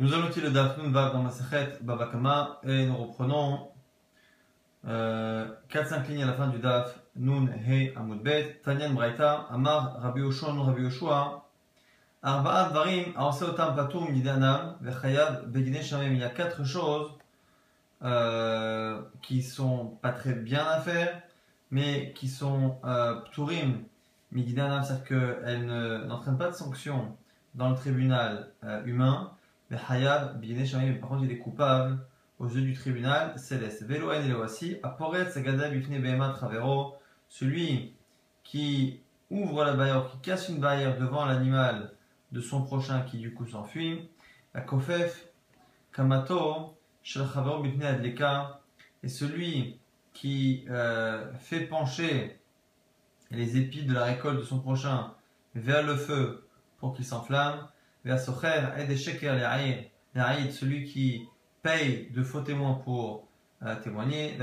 Nous allons tirer le Daf Vav dans Masechet Babakama et nous reprenons euh, 4-5 lignes à la fin du Daf Nun He Amud Bet. Tanyan Braita Amar Rabbi Yoshua Rabbi Yoshua Arba'a Dvarim Aose Otam Patum Midanam Vechayav Bedine Shamem. Il y a quatre choses euh, qui sont pas très bien à faire mais qui sont euh, Pturim Midanam c'est-à-dire qu'elles n'entraînent pas de sanctions dans le tribunal euh, humain mais Hayab, par contre, il est coupable aux yeux du tribunal céleste. Veloen et voici. Aporet, Sagada, Bifne, Behema, Travero. Celui qui ouvre la barrière, qui casse une barrière devant l'animal de son prochain qui du coup s'enfuit. Akofef, Kamato, Shalchavero, Bifne, Adleka. Et celui qui euh, fait pencher les épis de la récolte de son prochain vers le feu pour qu'il s'enflamme celui qui paye de faux témoins pour euh, témoigner,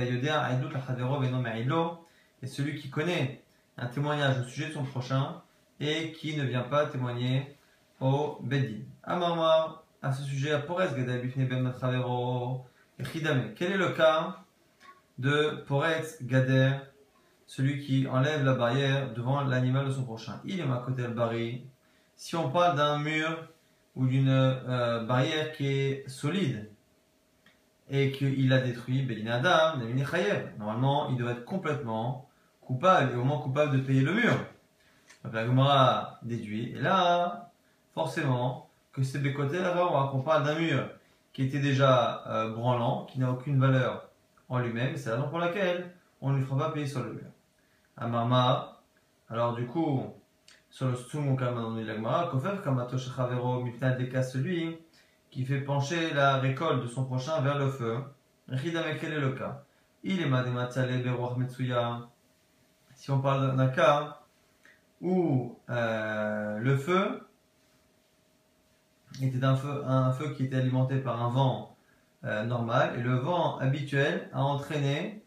et celui qui connaît un témoignage au sujet de son prochain et qui ne vient pas témoigner au Bedin. Amar à ce sujet, quel est le cas de Poretz Gader, celui qui enlève la barrière devant l'animal de son prochain? Il est ma côté al-Bari. Si on parle d'un mur ou d'une euh, barrière qui est solide et qu'il a détruit Belin Adam, normalement il doit être complètement coupable et au moins coupable de payer le mur. Donc la Gemara déduit, et là, forcément, que c'est Bécoté là qu'on parle d'un mur qui était déjà euh, branlant, qui n'a aucune valeur en lui-même, c'est la raison pour laquelle on ne lui fera pas payer sur le mur. Amama, alors du coup, sur le Stum Kamanon Ilagmara, Kofer Kamato Shechavero Mipnad Deka, celui qui fait pencher la récolte de son prochain vers le feu. Ridame, quel est le cas Il est Madematzale Beroach Metsuya. Si on parle d'un cas où euh, le feu était un feu, un feu qui était alimenté par un vent euh, normal et le vent habituel a entraîné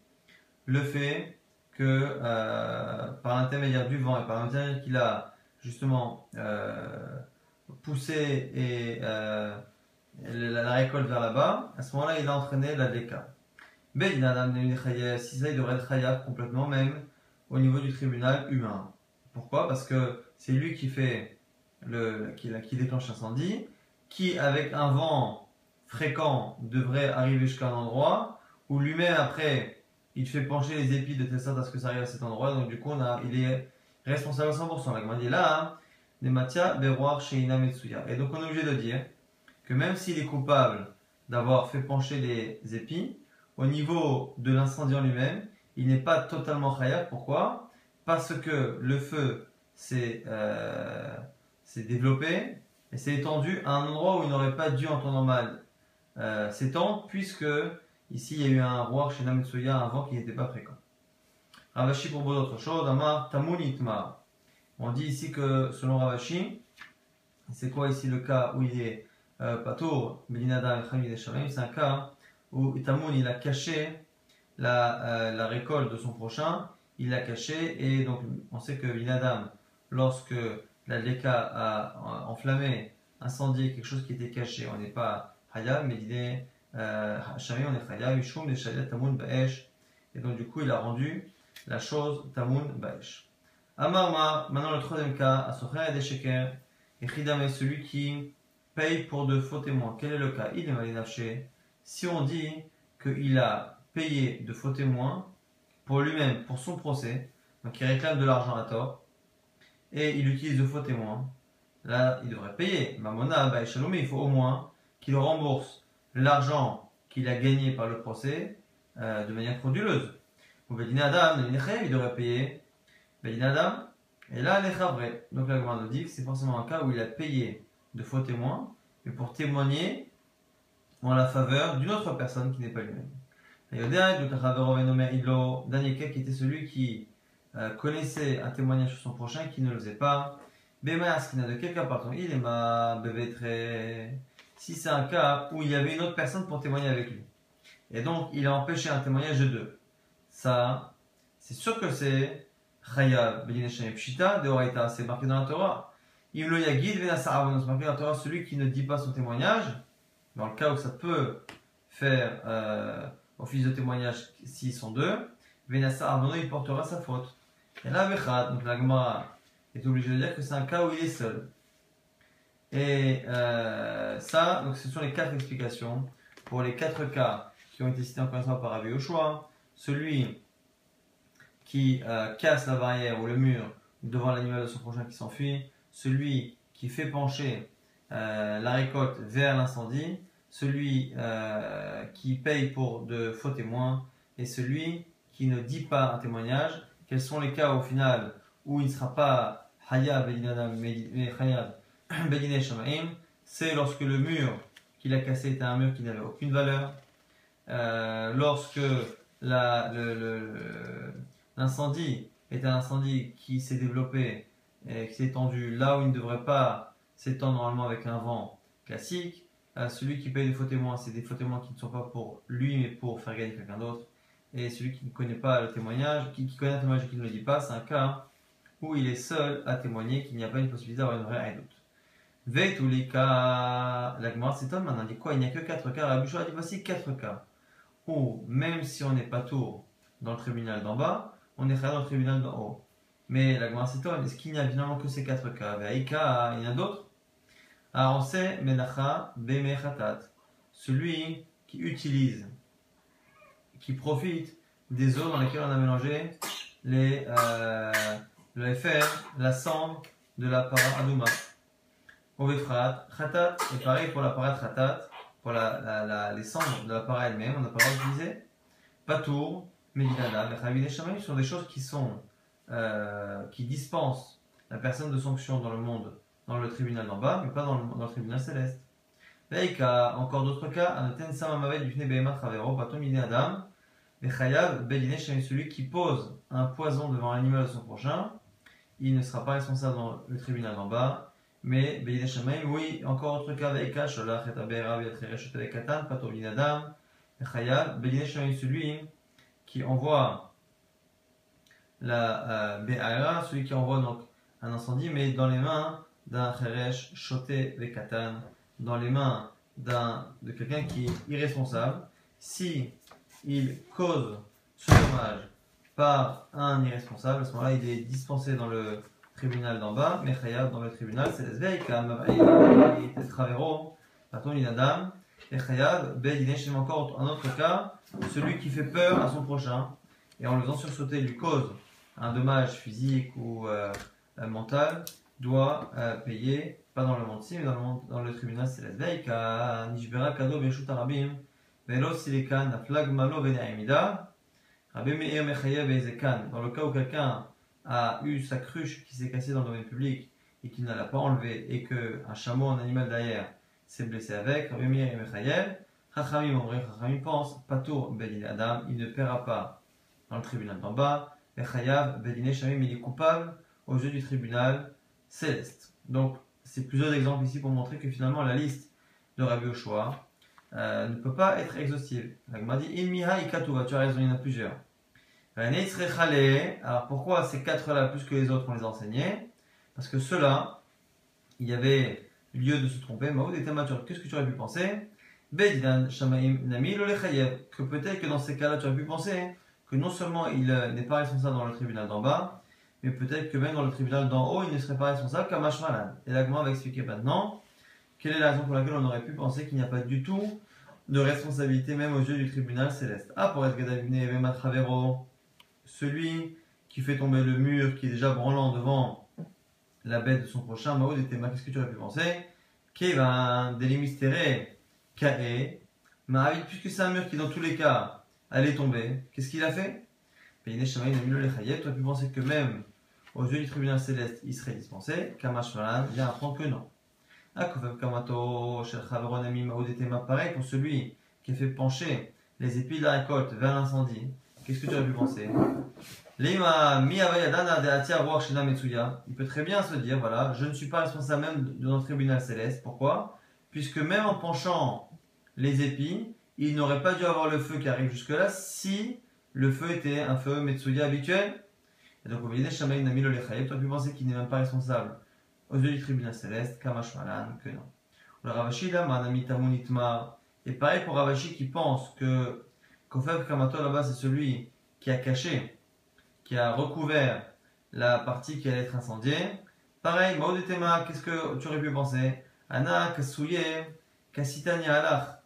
le fait que euh, par l'intermédiaire du vent et par l'intermédiaire qu'il a justement euh, pousser et euh, la, récolte vers là-bas, à ce moment-là, il a entraîné la déca. Mais il a si ça, il devrait être complètement, même au niveau du tribunal humain. Pourquoi? Parce que c'est lui qui fait le, qui, qui déclenche l'incendie, qui, avec un vent fréquent, devrait arriver jusqu'à un endroit où lui-même, après, il fait pencher les épis de telle sorte à ce que ça arrive à cet endroit. Donc, du coup, on a, il est responsable à 100%. La dit là, des matières chez Metsuya. Et donc on est obligé de dire que même s'il est coupable d'avoir fait pencher les épis, au niveau de l'incendie en lui-même, il n'est pas totalement khayab. Pourquoi? Parce que le feu s'est euh, développé et s'est étendu à un endroit où il n'aurait pas dû en temps normal euh, s'étendre, puisque ici il y a eu un roi chez Nametsuya, un vent qui n'était pas fréquent. Ravashi propose autre chose. Amar. On dit ici que selon Ravashi, c'est quoi ici le cas où il est Patour, Belinada et C'est un cas où Tamoun il a caché la, euh, la, récolte de son prochain, il l'a caché et donc on sait que Belinadam, lorsque la Leka a enflammé, incendié quelque chose qui était caché, on n'est pas Hayab, mais il est euh, on est Hayab, Ishum, Tamoun, Baesh, et donc du coup il a rendu la chose Tamun Baesh. Amar maintenant le troisième cas, Asocher et Desheker, et Chidam est celui qui paye pour de faux témoins. Quel est le cas? Il est malinafché. Si on dit qu'il a payé de faux témoins pour lui-même, pour son procès, donc il réclame de l'argent à tort, et il utilise de faux témoins, là il devrait payer. Mamona mais il faut au moins qu'il rembourse l'argent qu'il a gagné par le procès euh, de manière frauduleuse. Ou Bedin Adam, il devrait payer Bedin Adam. Et là, les vrai. Donc la Gemara nous dit que c'est forcément un cas où il a payé de faux témoins, mais pour témoigner en la faveur d'une autre personne qui n'est pas lui-même. Dernier cas qui était celui qui euh, connaissait un témoignage sur son prochain qui ne le faisait pas. Qui n'a de quel cas pardon Il est ma très. Si c'est un cas où il y avait une autre personne pour témoigner avec lui. Et donc, il a empêché un témoignage de deux ça, c'est sûr que c'est Chaya Pshita de Horaïta, c'est marqué dans la Torah. Il le Yagid Venasarabonos, marqué dans la Torah, celui qui ne dit pas son témoignage, dans le cas où ça peut faire euh, office de témoignage s'ils sont deux, Venassa Arbono, il portera sa faute. Et là, donc la Gemara est obligée de dire que c'est un cas où il est seul. Et euh, ça, donc ce sont les quatre explications pour les quatre cas qui ont été cités une fois par Rabbi. Celui qui euh, casse la barrière ou le mur devant l'animal de son prochain qui s'enfuit, celui qui fait pencher euh, la récolte vers l'incendie, celui qui paye pour de faux témoins et celui qui ne dit pas un témoignage. Quels sont les cas au final où il ne sera pas Hayab Hayab c'est lorsque le mur qu'il a cassé était un mur qui n'avait aucune valeur, euh, lorsque l'incendie est un incendie qui s'est développé et qui s'est étendu là où il ne devrait pas s'étendre normalement avec un vent classique, euh, celui qui paye des faux témoins, c'est des faux témoins qui ne sont pas pour lui mais pour faire gagner quelqu'un d'autre. Et celui qui ne connaît pas le témoignage, qui, connaît un témoignage et qui ne le dit pas, c'est un cas où il est seul à témoigner, qu'il n'y a pas une possibilité d'avoir une vraie doute. Veille tous les cas, la Gemara s'étonne maintenant, dit quoi? Il n'y a que 4 cas. La a dit voici 4 cas même si on n'est pas tour dans le tribunal d'en bas, on est dans le tribunal d'en haut. Mais la Gemara s'étonne, est-ce qu'il n'y a finalement que ces 4 cas? Veika, il y en a d'autres Alors on sait, Menacha, Bemechatat, celui qui utilise, qui profite des eaux dans lesquelles on a mélangé les, euh, le fer, la cendre de la para Adouma. Ovefrat, Khatat, et pareil pour la parade Khatat, pour la, la, la, les cendres de la parade elle-même, on n'a pas le droit d'utiliser. Patour, Medinada, les Shamay sont des choses qui sont, euh, qui dispensent la personne de sanction dans le monde, dans le tribunal d'en bas, mais pas dans le, tribunal céleste. Veika, encore d'autres cas, Anaten Samamavet du Behema Travero, Patom Adam, les Chayav, Bedine celui qui pose un poison devant l'animal de son prochain, il ne sera pas responsable dans le tribunal d'en bas, mais oui, encore autre cas avec Sholach et Abera, Viatreresh et Katan, Patovin Adam, Chayal, Bedine celui qui envoie la euh, celui qui envoie donc un incendie, mais dans les mains d'un Cheresh, Shoté, Katan, dans les mains d'un, de quelqu'un qui est irresponsable. Si il cause ce dommage par un irresponsable, à ce moment-là, il est dispensé dans le tribunal d'en bas, mais dans le tribunal c'est l'Esveik, Travero, Paton Inadam, et Chayav, Bedine, encore un autre cas, celui qui fait peur à son prochain, et en le faisant sursauter, lui cause un dommage physique ou euh, mental, doit euh, payer, pas dans le monde mais dans le, monde, dans le tribunal c'est l'Esveik, Nishbera Kado Beshut Arabim, Velo Silekan, Flag Malo Benaimida, Rabbi Meir Mechayev Bezekan, dans le cas où quelqu'un a eu sa cruche qui s'est cassée dans le domaine public et qu'il ne l'a pas enlevée et qu'un chameau, un animal derrière, s'est blessé avec, Rabbi et Mechayev, Chachamim Chachamim pense, Patour Bedin Adam, il ne paiera pas dans le tribunal d'en bas, Mechayav Bedin Shamim, il est coupable aux yeux du tribunal céleste. Donc, c'est plusieurs exemples ici pour montrer que finalement la liste de Rabbi Oshua euh, ne peut pas être exhaustive. Dit tu as raison, il y en a plusieurs. Alors pourquoi ces quatre-là plus que les autres on les enseignait? Parce que ceux-là, il y avait lieu de se tromper. Maoud était mature. Qu'est-ce que tu aurais pu penser? Que peut-être que dans ces cas-là, tu aurais pu penser que non seulement il euh, n'est pas responsable dans le tribunal d'en bas, mais peut-être que même dans le tribunal d'en haut, il ne serait pas responsable qu'à Mashmalan. Et là, va expliquer maintenant? Quelle est la raison pour laquelle on aurait pu penser qu'il n'y a pas du tout de responsabilité, même aux yeux du tribunal céleste? Ah, pour être Gadavine, Travero celui qui fait tomber le mur qui est déjà branlant devant la bête de son prochain, Maoud était qu'est-ce que tu aurais pu penser? Kevan, délimistéré, Kae, Mahavit, puisque c'est un mur qui dans tous les cas allait tomber, qu'est-ce qu'il a fait? Shamaï tu aurais pu penser que même aux yeux du tribunal céleste, il serait dispensé, Kamash Malan vient apprendre que non. Akofab Kamato, Shel Maoud était pareil pour celui qui a fait pencher les épis de la récolte vers l'incendie. Qu'est-ce que tu aurais pu penser il peut très bien se dire, voilà, je ne suis pas responsable même de notre tribunal céleste. Pourquoi? Puisque même en penchant les épis, il n'aurait pas dû avoir le feu qui arrive jusque-là si le feu était un feu Metsuya habituel. Et donc, au milieu tu aurais pu penser qu'il n'est même pas responsable aux yeux du tribunal céleste, Kamash que non. Le Ravashi Et pareil pour Ravashi qui pense que Kofeb Kamato là-bas c'est celui qui a caché, qui a recouvert la partie qui allait être incendiée. Pareil, Maudetema, qu'est-ce que tu aurais pu penser? Anna, Kasouye, Kasitani Alach.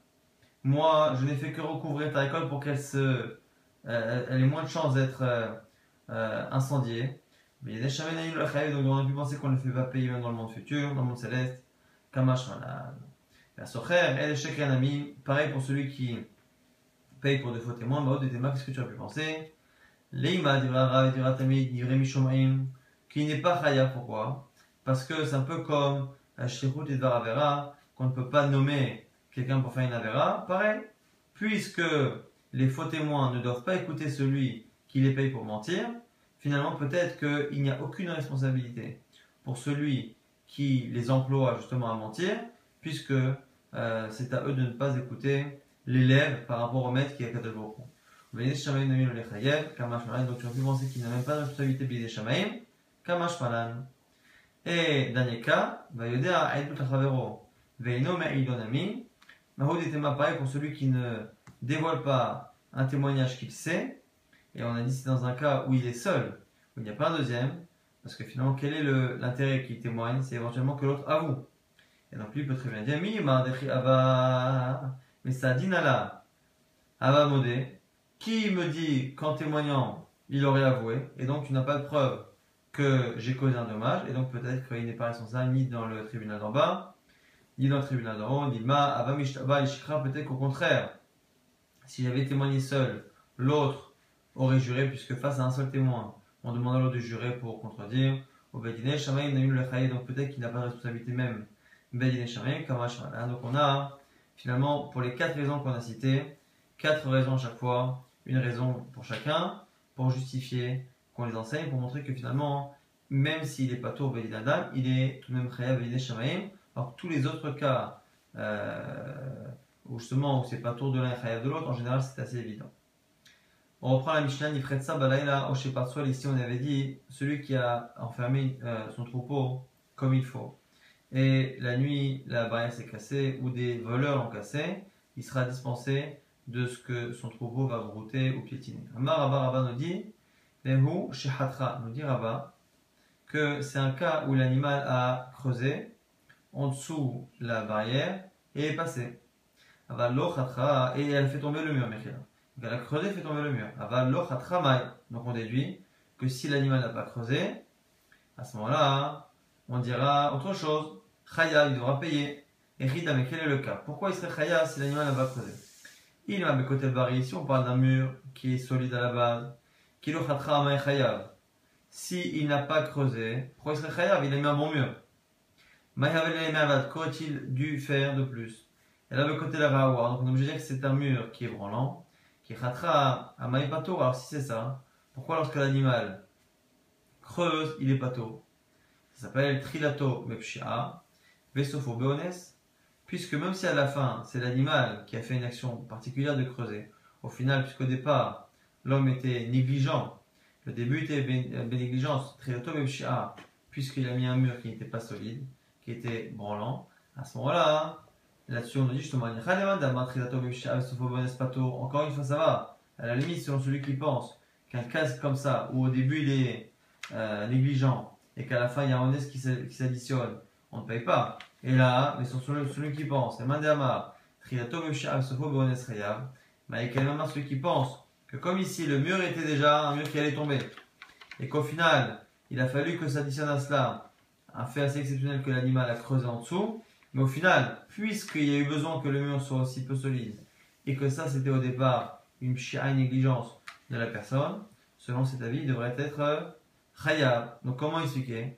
Moi, je n'ai fait que recouvrir ta récolte pour qu'elle se, euh, elle ait moins de chances d'être euh, euh, incendiée. Mais il y a des donc on a pu penser qu'on ne fait pas payer même dans le monde futur, dans le monde céleste. Kamash. La Socher, elle est. Pareil pour celui qui paye pour des faux témoins. Bah, des qu'est-ce que tu as pu penser? Leima Divra Tamid Divrei Mishomaim, qui n'est pas Chaya. Pourquoi? Parce que c'est un peu comme Shirut et Dvaravera, qu'on ne peut pas nommer quelqu'un pour faire une Avera. Pareil, puisque les faux témoins ne doivent pas écouter celui qui les paye pour mentir, finalement peut-être qu'il n'y a aucune responsabilité pour celui qui les emploie justement à mentir, puisque euh, c'est à eux de ne pas écouter l'élève par rapport au maître qui est Kadosh Baruch donc tu aurais pu penser qu'il n'a même pas de responsabilité des Shamaim, Kamash Malan. Et dernier cas, va yoder à Aïdut Achavero, Veino Me'idonami, Mahod était pareil pour celui qui ne dévoile pas un témoignage qu'il sait, et on a dit c'est dans un cas où il est seul, où il n'y a pas un deuxième, parce que finalement, quel est l'intérêt qu'il témoigne? C'est éventuellement que l'autre avoue. Et donc lui peut très bien dire Mi mais ça dinala Ava modé. Qui me dit qu'en témoignant, il aurait avoué, et donc tu n'as pas de preuve que j'ai causé un dommage, et donc peut-être qu'il n'est pas responsable ni dans le tribunal d'en bas, ni dans le tribunal d'en haut, ni ma Ava peut-être qu'au contraire, si j'avais témoigné seul, l'autre aurait juré, puisque face à un seul témoin, on demande à l'autre de jurer pour contredire. Au Bedine Shamaim le donc peut-être qu'il n'a pas de responsabilité même. Bedine Shamaim, Donc on a finalement, pour les quatre raisons qu'on a citées, quatre raisons à chaque fois, une raison pour chacun, pour justifier qu'on les enseigne, pour montrer que finalement, même s'il n'est pas tôt Bedine Adam, il est tout de même Chayav Bedine Shamaim. Alors tous les autres cas, euh, où justement où c'est pas tour de l'un et de l'autre, en général c'est assez évident. On reprend la Mishnah, Nifretsa Balaïla Oshepatswal. Ici, on avait dit celui qui a enfermé euh, son troupeau comme il faut. Et la nuit, la barrière s'est cassée ou des voleurs l'ont cassé, il sera dispensé de ce que son troupeau va brouter ou piétiner. Amar Rabba nous dit Lehu Shehatra, nous dit Rabba, que c'est un cas où l'animal a creusé en dessous la barrière et est passé. Et elle fait tomber le mur, Mechila. Elle a creusé, fait tomber le mur. Donc on déduit que si l'animal n'a pas creusé, à ce moment-là, on dira autre chose. Il devra payer. Et Rida, mais quel est le cas? Pourquoi il serait Chaya si l'animal n'a pas creusé Il m'a côté bari. Ici, on parle d'un mur qui est solide à la base. Kilo Chaya. Si il n'a pas creusé, pourquoi il serait Chaya? Il a mis un bon mur. Qu'aurait-il dû faire de plus? Et là, le côté de la Donc on est obligé dire que c'est un mur qui est branlant qui ratra à maïpato. Alors si c'est ça, pourquoi lorsque l'animal creuse, il est pato Ça s'appelle trilato mepshia, beones, puisque même si à la fin c'est l'animal qui a fait une action particulière de creuser, au final, puisqu'au départ l'homme était négligent, le début était bénégligence, trilato mepshia, puisqu'il a mis un mur qui n'était pas solide, qui était branlant, à ce moment-là, Là-dessus, on nous dit justement, encore une fois, ça va. À la limite, selon celui qui pense qu'un casque comme ça, où au début il est euh, négligent et qu'à la fin il y a un honnête qui s'additionne, on ne paye pas. Et là, mais selon celui qui pense, et Mandama, mais même celui qui pense que comme ici le mur était déjà un mur qui allait tomber, et qu'au final il a fallu que s'additionne à cela un fait assez exceptionnel que l'animal a creusé en dessous, mais au final, puisqu'il y a eu besoin que le mur soit aussi peu solide, et que ça c'était au départ une chia négligence de la personne, selon cet avis, il devrait être khayab. Euh, Donc comment expliquer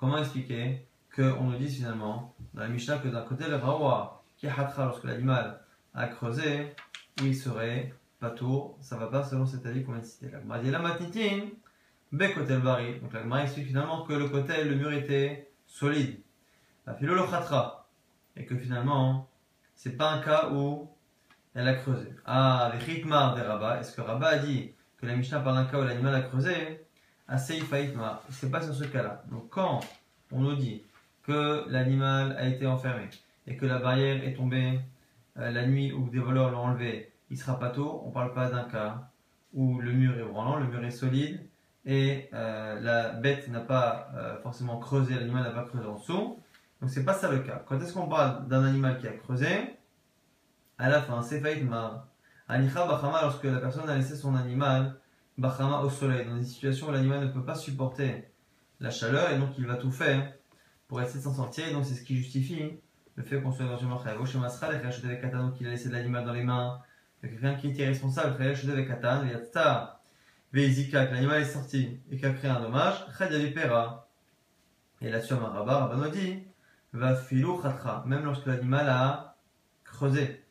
Comment expliquer qu'on nous dise finalement dans la Mishnah que d'un côté le rawa qui hatra lorsque l'animal a creusé, il serait pas tout, ça va pas selon cet avis qu'on vient de. La dit la matnitin, bekotel bari. Donc la Gemara explique finalement que le côté, le mur était solide le khatra. Et que finalement, c'est pas un cas où elle a creusé. Ah, avec Ritmar de Rabat, est-ce que Rabat a dit que la Mishnah parle d'un cas où l'animal a creusé? Ah, c'est pas sur ce cas-là. Donc quand on nous dit que l'animal a été enfermé et que la barrière est tombée euh, la nuit ou que des voleurs l'ont enlevé, il sera pas tôt. On ne parle pas d'un cas où le mur est branlant, le mur est solide et euh, la bête n'a pas euh, forcément creusé, l'animal n'a pas creusé en dessous. Donc c'est pas ça le cas. Quand est-ce qu'on parle d'un animal qui a creusé? À la fin, c'est. Anikha bachama lorsque la personne a laissé son animal bachama au soleil, dans des situations où l'animal ne peut pas supporter la chaleur et donc il va tout faire pour essayer de s'en sortir. donc c'est ce qui justifie le fait qu'on soit dans une mort. Chez Masra, avec Katan, donc il a laissé l'animal dans les mains de quelqu'un qui était responsable. avec Katan, Yatta, Veizika, que l'animal est sorti et qui a créé un dommage. Pera. Et là-dessus, Maraba, Rabban dit va filou khatra, même lorsque l'animal a creusé.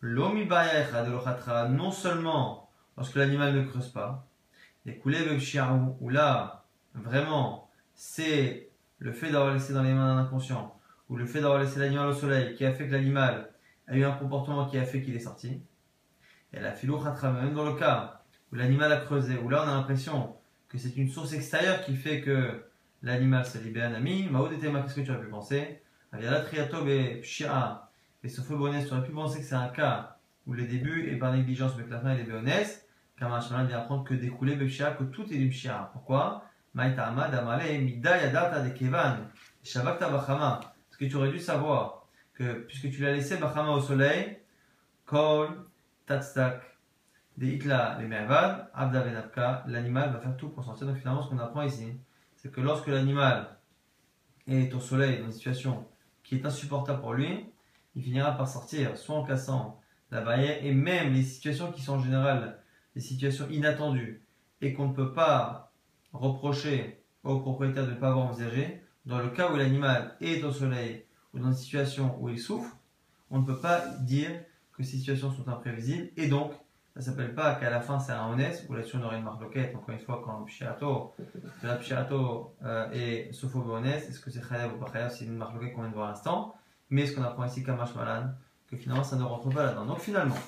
L'omi de khatra, non seulement lorsque l'animal ne creuse pas, et coulé ou là, vraiment, c'est le fait d'avoir laissé dans les mains d'un inconscient, ou le fait d'avoir laissé l'animal au soleil, qui a fait que l'animal a eu un comportement qui a fait qu'il est sorti. Et la filou khatra, même dans le cas où l'animal a creusé, où là on a l'impression que c'est une source extérieure qui fait que l'animal s'est libéré un ami. Maoud et qu'est-ce que tu aurais pu penser? Aviala Triatob et Pshia et Sofo Bonès, tu aurais pu penser que c'est un cas où le début est par négligence, mais que la fin est béonès. Chemin vient apprendre que découler Pshia, que tout est du Pshia. Pourquoi? De. Parce que tu aurais dû savoir que puisque tu l'as laissé Bachama au soleil, Kol, Tatstak, Itla, les Mervad, l'animal va faire tout pour sortir. Donc finalement, ce qu'on apprend ici, c'est que lorsque l'animal est au soleil dans une situation qui est insupportable pour lui, il finira par sortir, soit en cassant la barrière, et même les situations qui sont en général des situations inattendues, et qu'on ne peut pas reprocher au propriétaire de ne pas avoir envisagé, dans le cas où l'animal est au soleil, ou dans une situation où il souffre, on ne peut pas dire que ces situations sont imprévisibles, et donc ça s'appelle pas qu'à la fin c'est un honnête, ou là-dessus on aurait une marque loquette, encore une fois, quand Pshiato, la Pshiato euh, est Sophobe est-ce que c'est Khayav ou pas Khayav, c'est une marque loquette qu'on vient de voir à l'instant, mais ce qu'on apprend ici, Kamash Malan, que finalement ça ne rentre pas là-dedans. Donc finalement,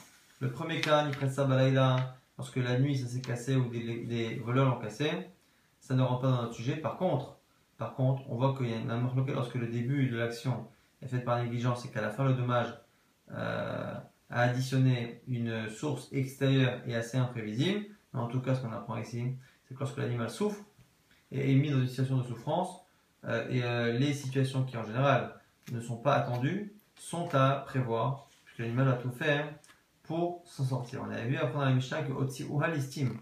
le premier cas, Nikresa Balaïla, lorsque la nuit ça s'est cassé ou des, voleurs l'ont cassé, ça ne rentre pas dans notre sujet. Par contre, par contre, on voit qu'il y a une marque lorsque le début de l'action est fait par négligence et qu'à la fin le dommage euh, à additionner une source extérieure et assez imprévisible. Mais en tout cas, ce qu'on apprend ici, c'est que lorsque l'animal souffre et est mis dans une situation de souffrance, euh, et euh, les situations qui en général ne sont pas attendues sont à prévoir, puisque l'animal va tout faire pour s'en sortir. On avait vu après dans la Mishnah que Otsi Uha l'estime.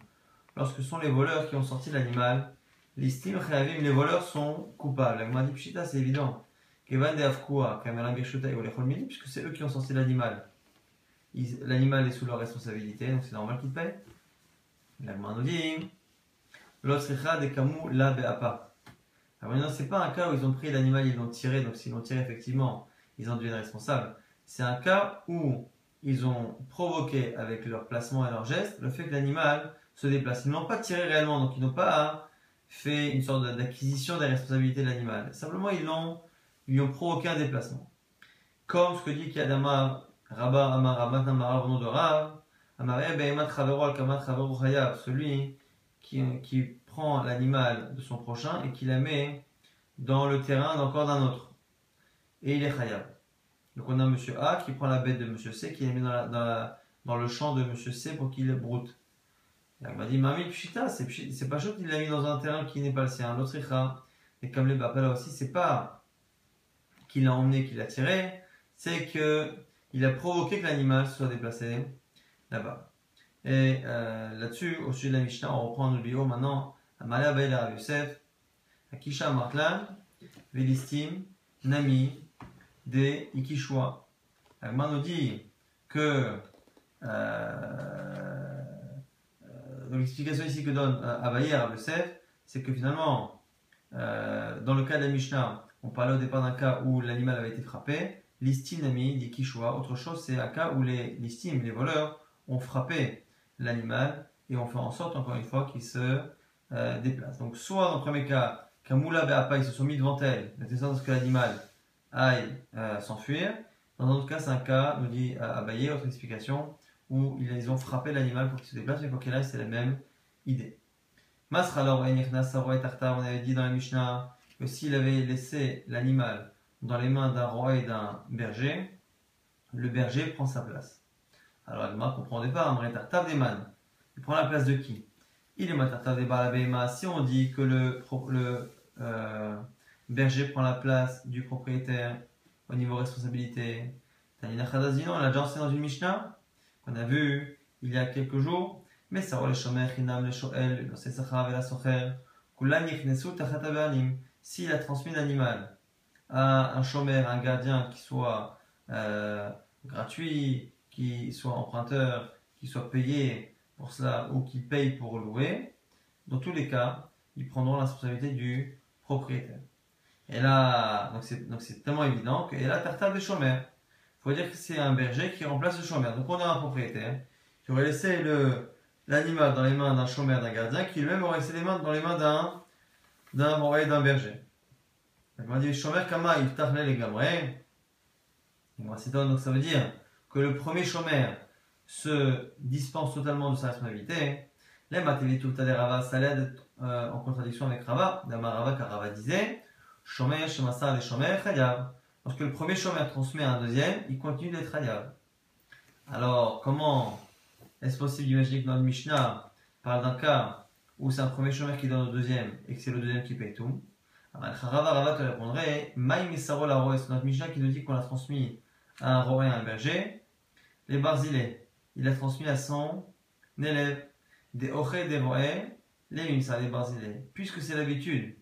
Lorsque sont les voleurs qui ont sorti l'animal, l'estime, les voleurs sont coupables. La dit Pshita, c'est évident. Kevan de Afkua, puisque c'est eux qui ont sorti l'animal l'animal est sous leur responsabilité, donc c'est normal qu'ils payent. La nous dit des kamou la be'apa. Alors maintenant, c'est pas un cas où ils ont pris l'animal, ils l'ont tiré, donc s'ils l'ont tiré, effectivement, ils en deviennent responsables. C'est un cas où ils ont provoqué avec leur placement et leur geste le fait que l'animal se déplace. Ils n'ont pas tiré réellement, donc ils n'ont pas fait une sorte d'acquisition des responsabilités de l'animal. Simplement, ils l'ont, lui ont provoqué un déplacement. Comme ce que dit Kiadama Rabba Amar Rabat Amar nom de Rav, Amare Behemat Chavero al Kamat Chavero Chayav, celui qui, qui prend l'animal de son prochain et qui la met dans le terrain d'encore d'un autre. Et il est Chayav. Donc on a Monsieur A qui prend la bête de Monsieur C, qui la met dans, le champ de Monsieur C pour qu'il broute. Il m'a dit, Mami Pshita, c'est pas chaud qu'il l'a mis dans un terrain qui n'est pas le sien. L'autre et comme les là aussi, c'est pas qu'il l'a emmené, qu'il l'a tiré, c'est que il a provoqué que l'animal soit déplacé là-bas. Et euh, là-dessus, au sujet de la Mishnah, on reprend le bio maintenant. Amala Bail Rav Yosef, Akisha Martlan, Vélistim, Nami, de Ikishwa. Agman nous dit que euh, euh, l'explication ici que donne Abaye Rav Yosef, c'est que finalement, dans le cas de la Mishnah, on parlait au départ d'un cas où l'animal avait été frappé, l'istinami dit Kishwa. Autre chose, c'est un cas où les les voleurs, ont frappé l'animal et ont fait en sorte, encore une fois, qu'il se euh, déplace. Donc, soit dans le premier cas, Kamula Be'apa, ils se sont mis devant elle, de sorte que l'animal euh, s'enfuir. Dans un autre cas, c'est un cas, nous dit euh, Abaye, autre explication, où ils ont frappé l'animal pour qu'il se déplace, mais quoi qu'il aille, c'est la même idée. Masralor, on avait dit dans la Mishnah que s'il avait laissé l'animal dans les mains d'un roi et d'un berger, le berger prend sa place. Alors Agma ne comprendait pas, Deman. Il prend la place de qui? Il est Matartav de Si on dit que le, le euh, berger prend la place du propriétaire au niveau responsabilité, Tanina Khadazino, on l'a déjà enseigné dans une Mishnah qu'on a vu il y a quelques jours. Mais ça le shomer chinam le shoel, le sesachav et la socher, kulan yichnesu tachat S'il a transmis l'animal à un chômeur, un gardien qui soit euh, gratuit, qui soit emprunteur, qui soit payé pour cela ou qui paye pour louer, dans tous les cas, ils prendront la responsabilité du propriétaire. Et là, donc c'est tellement évident que, et là, tartable des chômeurs. Il faut dire que c'est un berger qui remplace le chômeur. Donc on a un propriétaire qui aurait laissé l'animal dans les mains d'un chômeur, d'un gardien, qui lui-même aurait laissé les mains dans les mains d'un d'un d'un berger. Il m'a dit chômeur kama il les gamré. Donc ça veut dire que le premier chômeur se dispense totalement de sa responsabilité. Les matériaux de Rava, ça l'aide euh, en contradiction avec Rava. D'abord Rava, car Rava disait Shomer, Shemasa, les Shomer, Chayav. Lorsque le premier chômeur transmet à un deuxième, il continue d'être Chayav. Alors, comment est-ce possible d'imaginer que notre Mishnah parle d'un cas où c'est un premier chômeur qui donne au deuxième et que c'est le deuxième qui paye tout? Rava, Rava te répondrait Maï Misaro la c'est notre Mishnah qui nous dit qu'on l'a transmis à un roi et à un berger. Les barzilés, il a transmis à son élève. Des oché, des roé, les mimsa, les barzilés. Puisque c'est l'habitude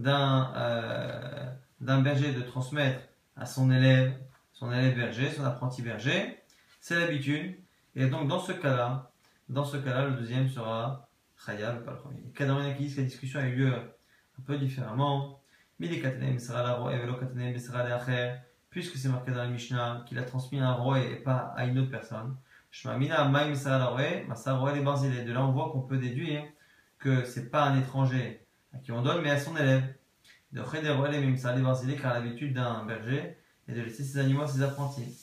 d'un euh, berger de transmettre à son élève, son élève berger, son apprenti berger, c'est l'habitude. Et donc dans ce cas-là, dans ce cas-là, le deuxième sera Khayab, pas le premier. Kadarina qui dit que la discussion a eu lieu un peu différemment. Puisque c'est marqué dans la Mishnah qu'il a transmis à un roi et pas à une autre personne. De là, on voit qu'on peut déduire que c'est pas un étranger à qui on donne, mais à son élève. De car l'habitude d'un berger est de laisser ses animaux à ses apprentis.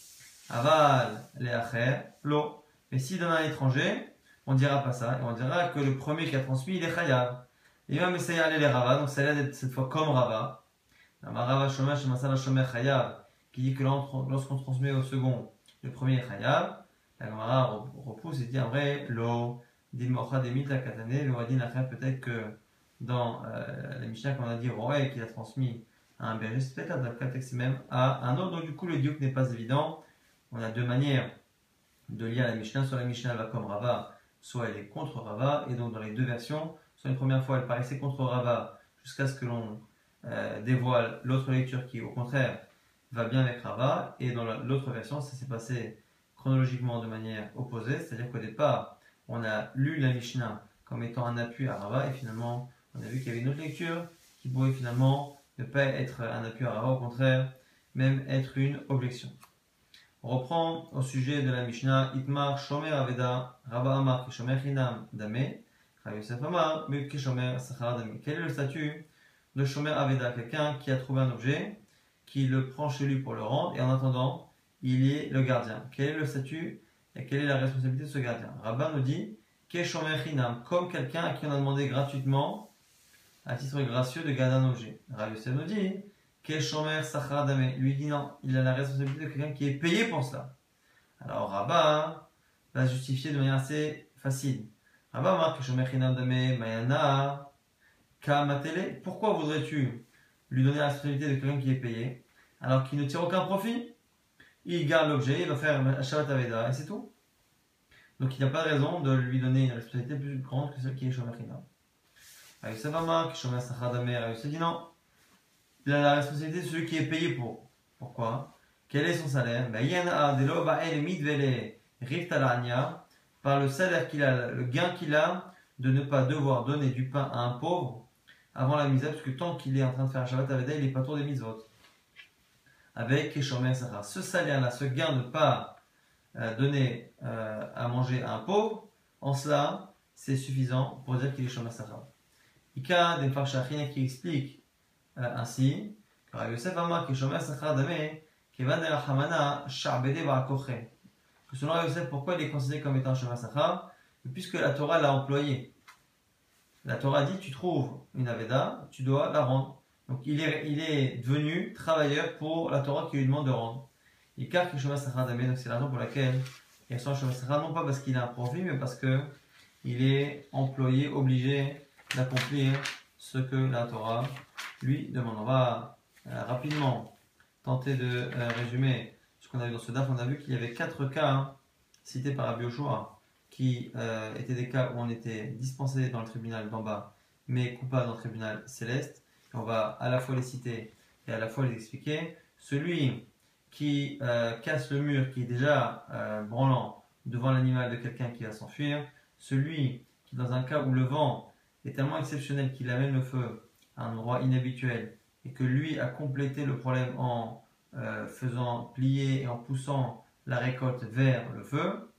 Aval, les l'eau. Mais s'il donne à un étranger, on dira pas ça, et on dira que le premier qui a transmis, il est chayav. Il va essayer d'aller les rava, donc ça l'aide d'être cette fois comme rava. Rava shomer, shemasala shomer chayav, qui dit que lorsqu'on transmet au second, le premier est chayav. La Gemara repousse et dit en vrai, l'eau, mocha demit la katane, le a fait peut-être que dans euh, la Mishnah qu'on a dit Roé qui a transmis à un berger, c'est peut-être dans le contexte même à un autre. Donc du coup, le diuk n'est pas évident. On a deux manières de lire la Mishnah. Soit la Mishnah va comme Rava, soit elle est contre Rava. Et donc dans les deux versions, soit une première fois elle paraissait contre Rava jusqu'à ce que l'on euh, dévoile l'autre lecture qui au contraire va bien avec Rava. Et dans l'autre version, ça s'est passé chronologiquement de manière opposée. C'est-à-dire qu'au départ, on a lu la Mishnah comme étant un appui à Rava et finalement on a vu qu'il y avait une autre lecture qui pouvait finalement ne pas être un appui à au contraire, même être une objection. On reprend au sujet de la Mishnah Itmar Shomer Aveda Rabba Amar Shomer Hinam Dame Yosef Amar Shomer Sachar Dame. Quel est le statut de Shomer Aveda Quelqu'un qui a trouvé un objet, qui le prend chez lui pour le rendre et en attendant, il est le gardien? Quel est le statut et quelle est la responsabilité de ce gardien? Rabba nous dit Shomer Hinam, comme quelqu'un à qui on a demandé gratuitement à titre gracieux de garder un objet. Rav Yosef nous dit Keshomer Dame? Lui dit non, il a la responsabilité de quelqu'un qui est payé pour cela. Alors Rabba va justifier de manière assez facile. Rabba marque Keshomer Dame Mayana Kamatele. Pourquoi voudrais-tu lui donner la responsabilité de quelqu'un qui est payé alors qu'il ne tire aucun profit? Il garde l'objet, il va faire Shabbat Aveda et c'est tout. Donc il n'y a pas de raison de lui donner une responsabilité plus grande que celle qui est Shomer Chinam. Yosef Amar, qui Shomer Sachar Damer, Yosef dit non. Il a la responsabilité de celui qui est payé pour. Pourquoi? Quel est son salaire? Ben, par le salaire qu'il a, le gain qu'il a de ne pas devoir donner du pain à un pauvre avant la mise parce que tant qu'il est en train de faire un Shabbat Aveda, il n'est pas tour des mitzvot. Avec Shomer Sachar. Ce salaire-là, ce gain de ne pas euh, donner euh, à manger à un pauvre, en cela, c'est suffisant pour dire qu'il est Shomer Sachar. Ika des Farshachine qui explique euh, ainsi que Yosef Amar qui Shomer Sachar Dame Kevan El Hamana Sha'bede Ba'akoche. Que selon Yosef, pourquoi il est considéré comme étant Shomer Sachar Puisque la Torah l'a employé. La Torah dit tu trouves une Aveda, tu dois la rendre. Donc il est, il est devenu travailleur pour la Torah qui lui demande de rendre. Il car donc c'est la raison pour laquelle il sort Sahara, non pas parce qu'il a un profit, mais parce que il est employé, obligé d'accomplir ce que la Torah lui demande. On va euh, rapidement tenter de euh, résumer ce qu'on a vu dans ce DAF. On a vu qu'il y avait quatre cas hein, cités par Rabbi qui euh, étaient des cas où on était dispensé dans le tribunal d'en bas, mais coupable dans le tribunal céleste. on va à la fois les citer et à la fois les expliquer. Celui qui casse le mur, qui est déjà branlant devant l'animal de quelqu'un qui va s'enfuir, celui qui, dans un cas où le vent est tellement exceptionnel qu'il amène le feu à un endroit inhabituel et que lui a complété le problème en euh, faisant plier et en poussant la récolte vers le feu.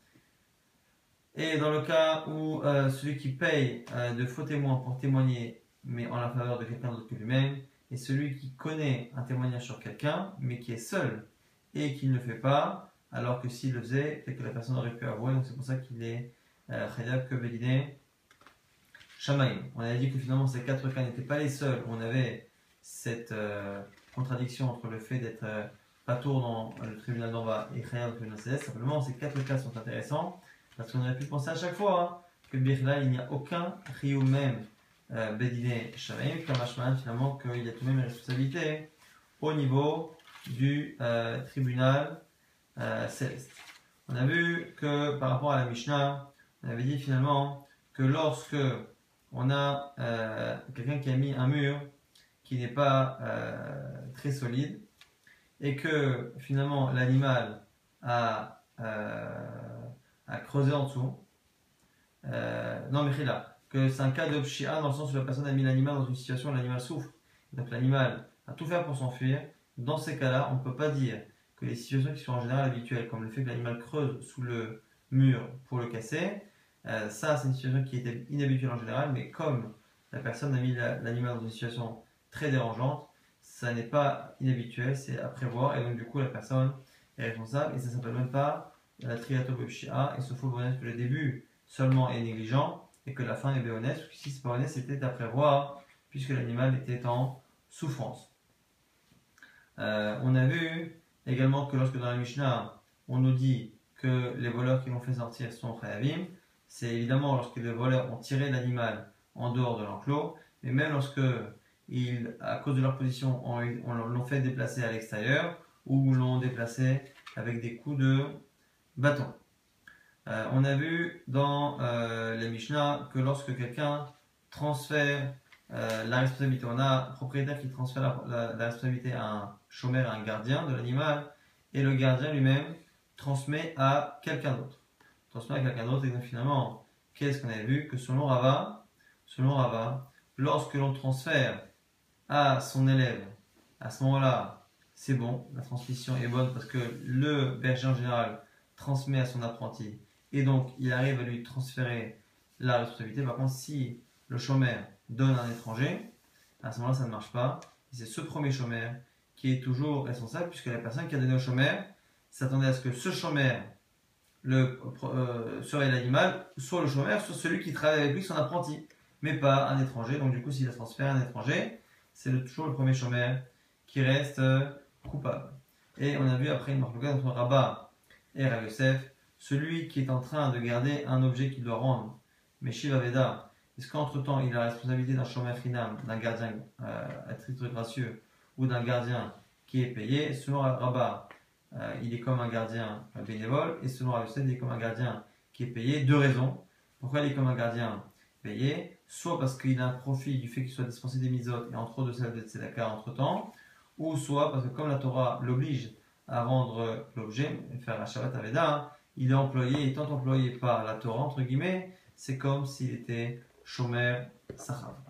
Et dans le cas où euh, celui qui paye euh, de faux témoins pour témoigner, mais en la faveur de quelqu'un d'autre que lui-même, et celui qui connaît un témoignage sur quelqu'un, mais qui est seul et qui ne le fait pas, alors que s'il le faisait, peut que la personne aurait pu avouer, donc c'est pour ça qu'il est Khayab que Béliné On a dit que finalement ces quatre cas n'étaient pas les seuls on avait cette euh, contradiction entre le fait d'être euh, pas tour dans le tribunal d'en bas et Khayab dans le tribunal céleste. Simplement, ces quatre cas sont intéressants parce qu'on aurait pu penser à chaque fois hein, que Birla, il n'y a aucun Rio même euh, Bédiné Shamaïm, comme finalement qu'il y a tout de même une responsabilité au niveau du euh, tribunal céleste. On a vu que par rapport à la Mishnah, on avait dit finalement que lorsque on a euh, quelqu'un qui a mis un mur qui n'est pas euh, très solide et que finalement l'animal a, euh, creusé en dessous. non mais là, que c'est un cas de pshia dans le sens où la personne a mis l'animal dans une situation où l'animal souffre. Donc l'animal a tout fait pour s'enfuir. Dans ces cas-là, on ne peut pas dire que les situations qui sont en général habituelles, comme le fait que l'animal creuse sous le mur pour le casser, euh, ça, c'est une situation qui était inhabituelle en général, mais comme la personne a mis l'animal dans une situation très dérangeante, ça n'est pas inhabituel, c'est à prévoir, et donc du coup, la personne est responsable, et ça ne s'appelle même pas la triato et se faut reconnaître que le début seulement est négligent, et que la fin est parce que si c'est pas honnête, c'était à prévoir, puisque l'animal était en souffrance. Euh, on a vu également que lorsque dans la Mishnah, on nous dit que les voleurs qui l'ont fait sortir sont khayavim, c'est évidemment lorsque les voleurs ont tiré l'animal en dehors de l'enclos, mais même lorsque ils, à cause de leur position, on, l'ont fait déplacer à l'extérieur ou l'ont déplacé avec des coups de bâton. Euh, on a vu dans euh, les Mishnah que lorsque quelqu'un transfère euh, la responsabilité, on a un propriétaire qui transfère la, responsabilité à un chômeur, à un gardien de l'animal, et le gardien lui-même transmet à quelqu'un d'autre transmet à quelqu'un d'autre. Et donc finalement, qu'est-ce qu'on avait vu Que selon Rava, selon Rava, lorsque l'on transfère à son élève, à ce moment-là, c'est bon, la transmission est bonne parce que le berger en général transmet à son apprenti et donc il arrive à lui transférer la responsabilité. Par contre, si le chômeur donne à un étranger, à ce moment-là, ça ne marche pas. C'est ce premier chômeur qui est toujours responsable puisque la personne qui a donné au chômeur s'attendait à ce que ce chômeur le, euh, serait l'animal, soit le chômeur, soit celui qui travaille avec lui, son apprenti, mais pas un étranger. Donc du coup, s'il a transféré un étranger, c'est toujours le premier chômeur qui reste euh, coupable. Et on a vu après une marque entre Rabat et Yosef, celui qui est en train de garder un objet qu'il doit rendre, mais Shiva Veda, est-ce qu'entre temps il a la responsabilité d'un chômeur final, d'un gardien euh, à titre gracieux ou d'un gardien qui est payé? Selon Rabat, euh, il est comme un gardien bénévole, et selon Rav il est comme un gardien qui est payé. Deux raisons. Pourquoi il est comme un gardien payé? Soit parce qu'il a un profit du fait qu'il soit dispensé des misotes et entre autres de celle de Tzedaka entre temps, ou soit parce que comme la Torah l'oblige à rendre l'objet, faire la Shabbat Aveda, hein, il est employé, étant employé par la Torah, entre guillemets, c'est comme s'il était chômeur Sahab.